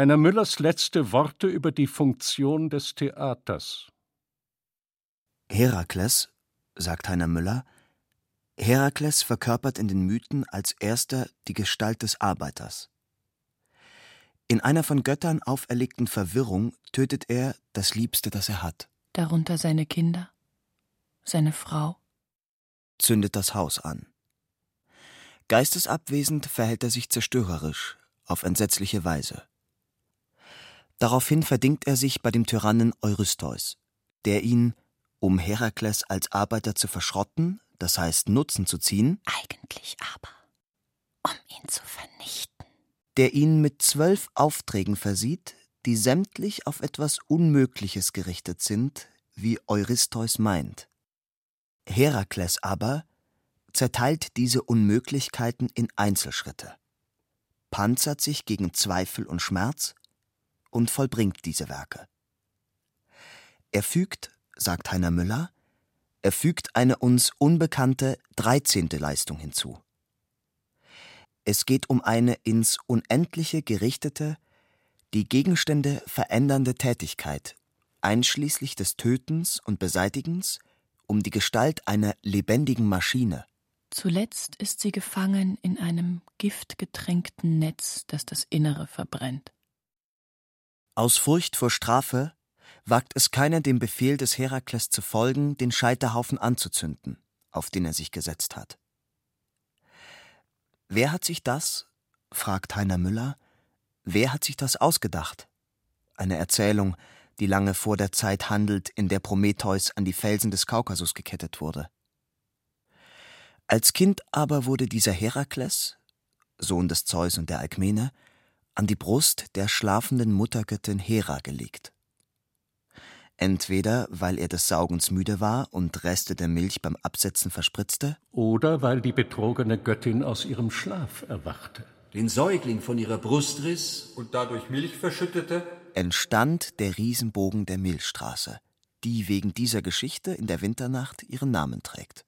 Heiner Müllers letzte Worte über die Funktion des Theaters. Herakles, sagt Heiner Müller, Herakles verkörpert in den Mythen als erster die Gestalt des Arbeiters. In einer von Göttern auferlegten Verwirrung tötet er das Liebste, das er hat. Darunter seine Kinder, seine Frau, zündet das Haus an. Geistesabwesend verhält er sich zerstörerisch, auf entsetzliche Weise. Daraufhin verdingt er sich bei dem Tyrannen Eurystheus, der ihn, um Herakles als Arbeiter zu verschrotten, das heißt Nutzen zu ziehen, eigentlich aber, um ihn zu vernichten, der ihn mit zwölf Aufträgen versieht, die sämtlich auf etwas Unmögliches gerichtet sind, wie Eurystheus meint. Herakles aber zerteilt diese Unmöglichkeiten in Einzelschritte, panzert sich gegen Zweifel und Schmerz und vollbringt diese Werke. Er fügt, sagt Heiner Müller, er fügt eine uns unbekannte dreizehnte Leistung hinzu. Es geht um eine ins Unendliche gerichtete, die Gegenstände verändernde Tätigkeit, einschließlich des Tötens und Beseitigens, um die Gestalt einer lebendigen Maschine. Zuletzt ist sie gefangen in einem giftgetränkten Netz, das das Innere verbrennt. Aus Furcht vor Strafe wagt es keiner dem Befehl des Herakles zu folgen, den Scheiterhaufen anzuzünden, auf den er sich gesetzt hat. Wer hat sich das, fragt Heiner Müller, wer hat sich das ausgedacht? Eine Erzählung, die lange vor der Zeit handelt, in der Prometheus an die Felsen des Kaukasus gekettet wurde. Als Kind aber wurde dieser Herakles, Sohn des Zeus und der Alkmene, an die Brust der schlafenden Muttergöttin Hera gelegt. Entweder weil er des Saugens müde war und Reste der Milch beim Absetzen verspritzte, oder weil die betrogene Göttin aus ihrem Schlaf erwachte. Den Säugling von ihrer Brust riss und dadurch Milch verschüttete, entstand der Riesenbogen der Milchstraße, die wegen dieser Geschichte in der Winternacht ihren Namen trägt.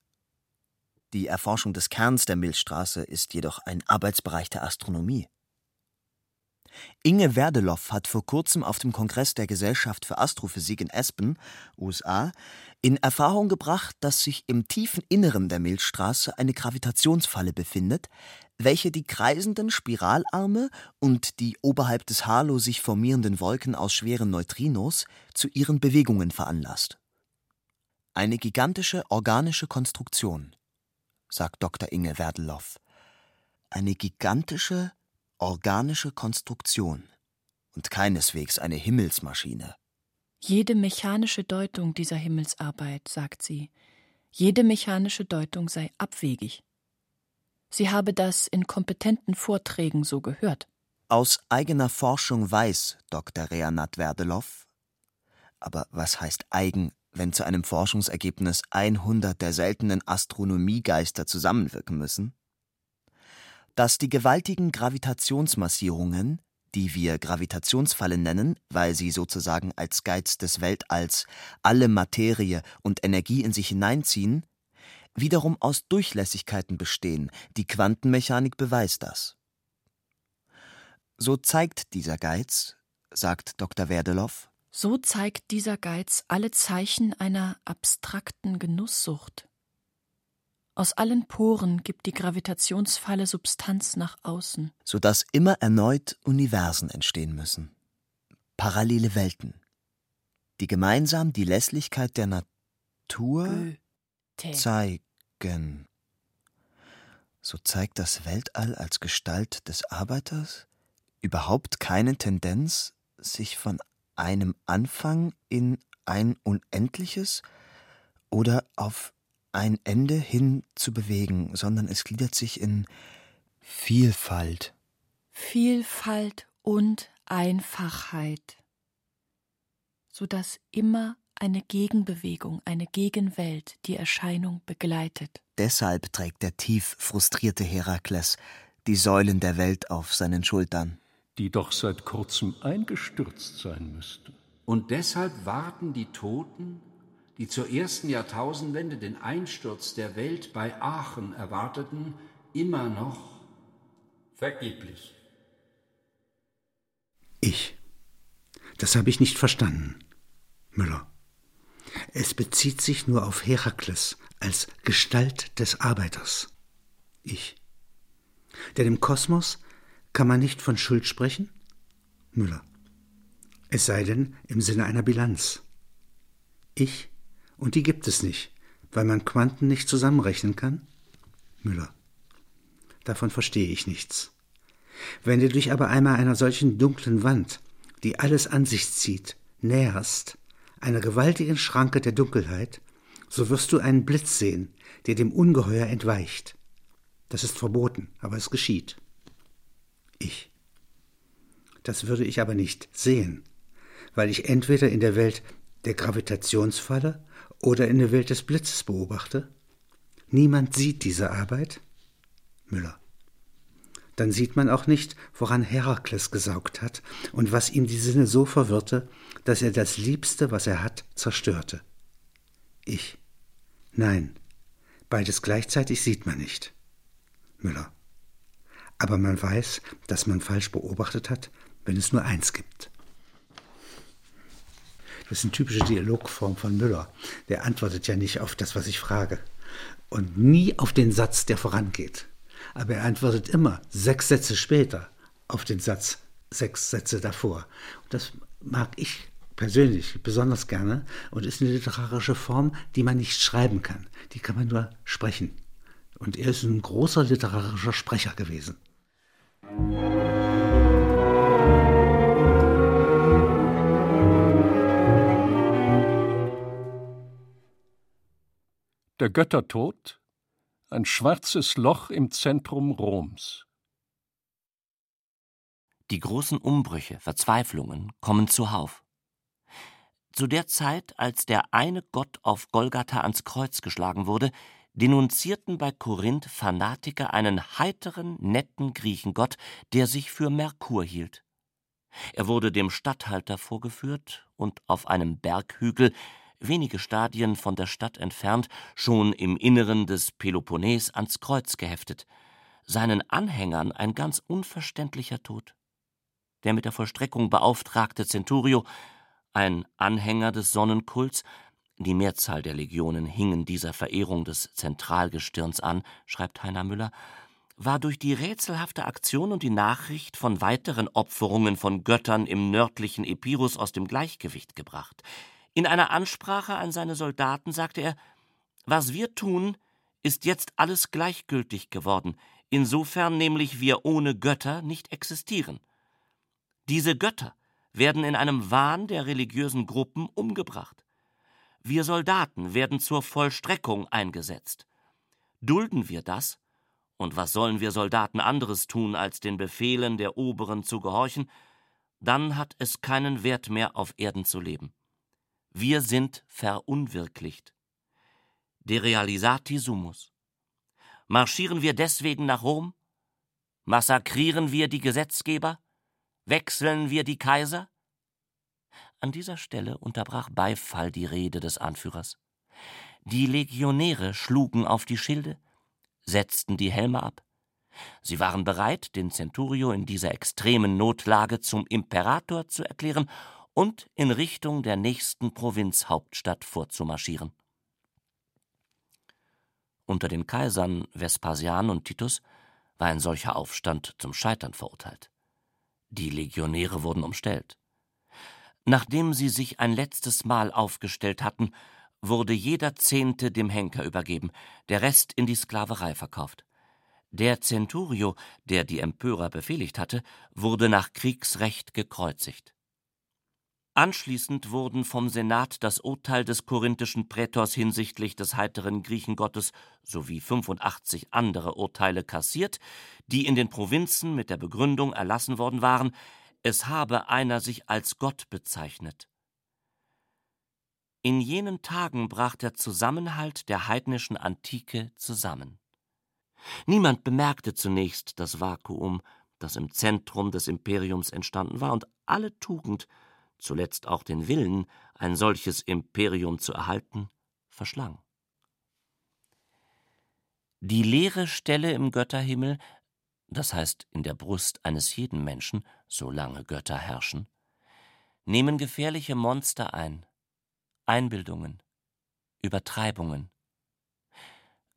Die Erforschung des Kerns der Milchstraße ist jedoch ein Arbeitsbereich der Astronomie. Inge Werdeloff hat vor kurzem auf dem Kongress der Gesellschaft für Astrophysik in Aspen, USA, in Erfahrung gebracht, dass sich im tiefen Inneren der Milchstraße eine Gravitationsfalle befindet, welche die kreisenden Spiralarme und die oberhalb des Halo sich formierenden Wolken aus schweren Neutrinos zu ihren Bewegungen veranlasst. Eine gigantische organische Konstruktion, sagt Dr. Inge Werdeloff. Eine gigantische organische Konstruktion und keineswegs eine Himmelsmaschine. Jede mechanische Deutung dieser Himmelsarbeit, sagt sie, jede mechanische Deutung sei abwegig. Sie habe das in kompetenten Vorträgen so gehört. Aus eigener Forschung weiß Dr. Reanat Werdeloff, aber was heißt eigen, wenn zu einem Forschungsergebnis 100 der seltenen Astronomiegeister zusammenwirken müssen? Dass die gewaltigen Gravitationsmassierungen, die wir Gravitationsfalle nennen, weil sie sozusagen als Geiz des Weltalls alle Materie und Energie in sich hineinziehen, wiederum aus Durchlässigkeiten bestehen, die Quantenmechanik beweist das. So zeigt dieser Geiz, sagt Dr. Werdeloff, so zeigt dieser Geiz alle Zeichen einer abstrakten Genusssucht, aus allen Poren gibt die Gravitationsfalle Substanz nach außen, so dass immer erneut Universen entstehen müssen. Parallele Welten, die gemeinsam die Lässlichkeit der Natur zeigen. So zeigt das Weltall als Gestalt des Arbeiters überhaupt keine Tendenz, sich von einem Anfang in ein Unendliches oder auf ein Ende hin zu bewegen, sondern es gliedert sich in Vielfalt. Vielfalt und Einfachheit, so dass immer eine Gegenbewegung, eine Gegenwelt die Erscheinung begleitet. Deshalb trägt der tief frustrierte Herakles die Säulen der Welt auf seinen Schultern, die doch seit kurzem eingestürzt sein müssten. Und deshalb warten die Toten die zur ersten Jahrtausendwende den Einsturz der Welt bei Aachen erwarteten, immer noch vergeblich. Ich. Das habe ich nicht verstanden. Müller. Es bezieht sich nur auf Herakles als Gestalt des Arbeiters. Ich. Denn im Kosmos kann man nicht von Schuld sprechen? Müller. Es sei denn im Sinne einer Bilanz. Ich und die gibt es nicht. weil man Quanten nicht zusammenrechnen kann? Müller. Davon verstehe ich nichts. Wenn du dich aber einmal einer solchen dunklen Wand, die alles an sich zieht, näherst, einer gewaltigen Schranke der Dunkelheit, so wirst du einen Blitz sehen, der dem Ungeheuer entweicht. Das ist verboten, aber es geschieht. Ich. Das würde ich aber nicht sehen, weil ich entweder in der Welt der Gravitationsfalle oder in der Welt des Blitzes beobachte. Niemand sieht diese Arbeit. Müller. Dann sieht man auch nicht, woran Herakles gesaugt hat und was ihm die Sinne so verwirrte, dass er das Liebste, was er hat, zerstörte. Ich. Nein, beides gleichzeitig sieht man nicht. Müller. Aber man weiß, dass man falsch beobachtet hat, wenn es nur eins gibt. Das ist eine typische Dialogform von Müller. Der antwortet ja nicht auf das, was ich frage. Und nie auf den Satz, der vorangeht. Aber er antwortet immer sechs Sätze später auf den Satz sechs Sätze davor. Und das mag ich persönlich besonders gerne und ist eine literarische Form, die man nicht schreiben kann. Die kann man nur sprechen. Und er ist ein großer literarischer Sprecher gewesen. Der Göttertod, ein schwarzes Loch im Zentrum Roms. Die großen Umbrüche, Verzweiflungen kommen zuhauf. Zu der Zeit, als der eine Gott auf Golgatha ans Kreuz geschlagen wurde, denunzierten bei Korinth Fanatiker einen heiteren, netten Griechengott, der sich für Merkur hielt. Er wurde dem Statthalter vorgeführt und auf einem Berghügel, wenige Stadien von der Stadt entfernt, schon im Inneren des Peloponnes ans Kreuz geheftet. Seinen Anhängern ein ganz unverständlicher Tod. Der mit der Vollstreckung beauftragte Centurio ein Anhänger des Sonnenkults, die Mehrzahl der Legionen hingen dieser Verehrung des Zentralgestirns an, schreibt Heiner Müller, war durch die rätselhafte Aktion und die Nachricht von weiteren Opferungen von Göttern im nördlichen Epirus aus dem Gleichgewicht gebracht. In einer Ansprache an seine Soldaten sagte er: Was wir tun, ist jetzt alles gleichgültig geworden, insofern nämlich wir ohne Götter nicht existieren. Diese Götter, werden in einem Wahn der religiösen Gruppen umgebracht. Wir Soldaten werden zur Vollstreckung eingesetzt. Dulden wir das? Und was sollen wir Soldaten anderes tun, als den Befehlen der Oberen zu gehorchen? Dann hat es keinen Wert mehr, auf Erden zu leben. Wir sind verunwirklicht. De realisati sumus. Marschieren wir deswegen nach Rom? Massakrieren wir die Gesetzgeber? Wechseln wir die Kaiser? An dieser Stelle unterbrach Beifall die Rede des Anführers. Die Legionäre schlugen auf die Schilde, setzten die Helme ab. Sie waren bereit, den Centurio in dieser extremen Notlage zum Imperator zu erklären und in Richtung der nächsten Provinzhauptstadt vorzumarschieren. Unter den Kaisern Vespasian und Titus war ein solcher Aufstand zum Scheitern verurteilt. Die Legionäre wurden umstellt. Nachdem sie sich ein letztes Mal aufgestellt hatten, wurde jeder Zehnte dem Henker übergeben, der Rest in die Sklaverei verkauft. Der Centurio, der die Empörer befehligt hatte, wurde nach Kriegsrecht gekreuzigt. Anschließend wurden vom Senat das Urteil des korinthischen Prätors hinsichtlich des heiteren Griechengottes sowie 85 andere Urteile kassiert, die in den Provinzen mit der Begründung erlassen worden waren, es habe einer sich als Gott bezeichnet. In jenen Tagen brach der Zusammenhalt der heidnischen Antike zusammen. Niemand bemerkte zunächst das Vakuum, das im Zentrum des Imperiums entstanden war, und alle Tugend, zuletzt auch den Willen, ein solches Imperium zu erhalten, verschlang. Die leere Stelle im Götterhimmel, das heißt in der Brust eines jeden Menschen, solange Götter herrschen, nehmen gefährliche Monster ein, Einbildungen, Übertreibungen.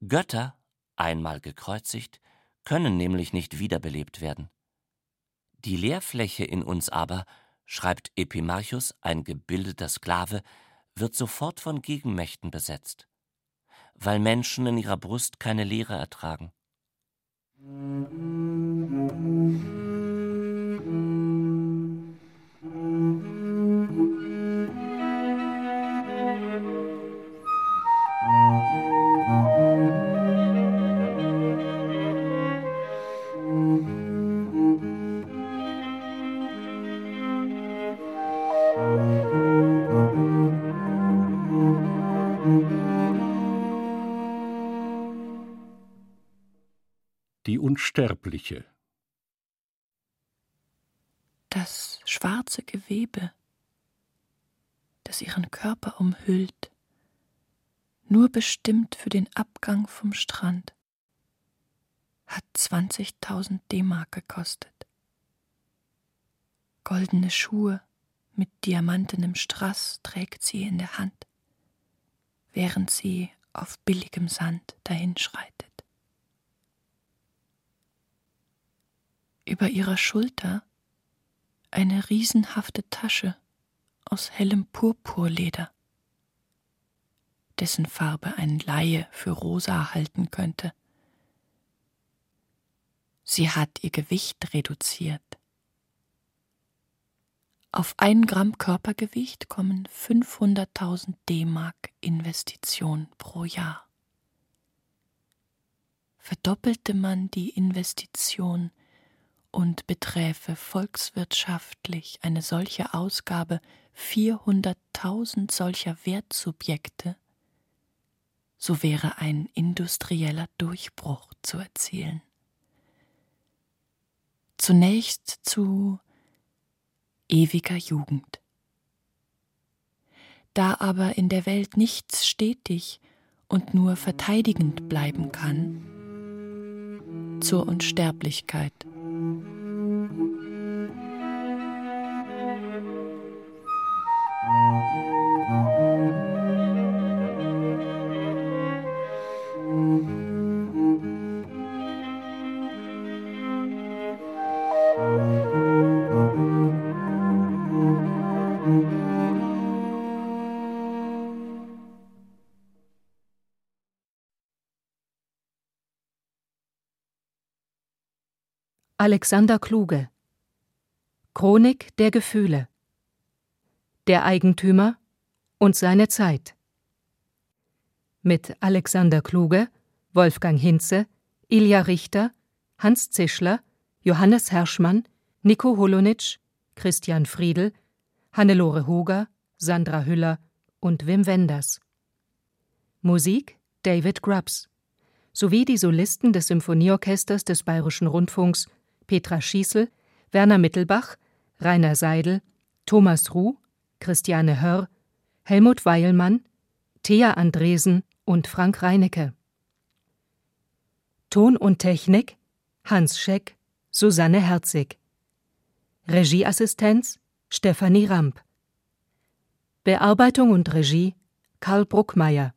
Götter, einmal gekreuzigt, können nämlich nicht wiederbelebt werden. Die Leerfläche in uns aber schreibt Epimarchus, ein gebildeter Sklave, wird sofort von Gegenmächten besetzt. weil Menschen in ihrer Brust keine Leere ertragen. Die Unsterbliche. Das schwarze Gewebe, das ihren Körper umhüllt, nur bestimmt für den Abgang vom Strand, hat 20.000 D-Mark gekostet. Goldene Schuhe mit diamantenem Strass trägt sie in der Hand, während sie auf billigem Sand dahinschreitet. Über ihrer Schulter eine riesenhafte Tasche aus hellem Purpurleder, dessen Farbe ein Laie für rosa halten könnte. Sie hat ihr Gewicht reduziert. Auf ein Gramm Körpergewicht kommen 500.000 D-Mark Investition pro Jahr. Verdoppelte man die Investition und beträfe volkswirtschaftlich eine solche Ausgabe 400.000 solcher Wertsubjekte, so wäre ein industrieller Durchbruch zu erzielen. Zunächst zu ewiger Jugend. Da aber in der Welt nichts stetig und nur verteidigend bleiben kann, zur Unsterblichkeit. Mm-hmm. Alexander Kluge. Chronik der Gefühle. Der Eigentümer und seine Zeit. Mit Alexander Kluge, Wolfgang Hinze, Ilja Richter, Hans Zischler, Johannes Herschmann, Nico Holonitsch, Christian Friedel, Hannelore Huger, Sandra Hüller und Wim Wenders. Musik David Grubbs. Sowie die Solisten des Symphonieorchesters des Bayerischen Rundfunks Petra Schießel, Werner Mittelbach, Rainer Seidel, Thomas Ruh, Christiane Hörr, Helmut Weilmann, Thea Andresen und Frank Reinecke. Ton und Technik Hans Scheck, Susanne Herzig. Regieassistenz Stefanie Ramp. Bearbeitung und Regie Karl Bruckmeier.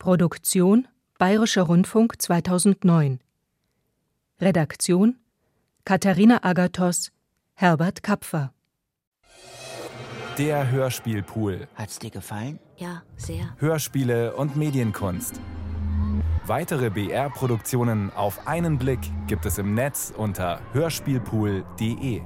Produktion Bayerischer Rundfunk 2009. Redaktion Katharina Agathos, Herbert Kapfer. Der Hörspielpool. Hat's dir gefallen? Ja, sehr. Hörspiele und Medienkunst. Weitere BR-Produktionen auf einen Blick gibt es im Netz unter hörspielpool.de.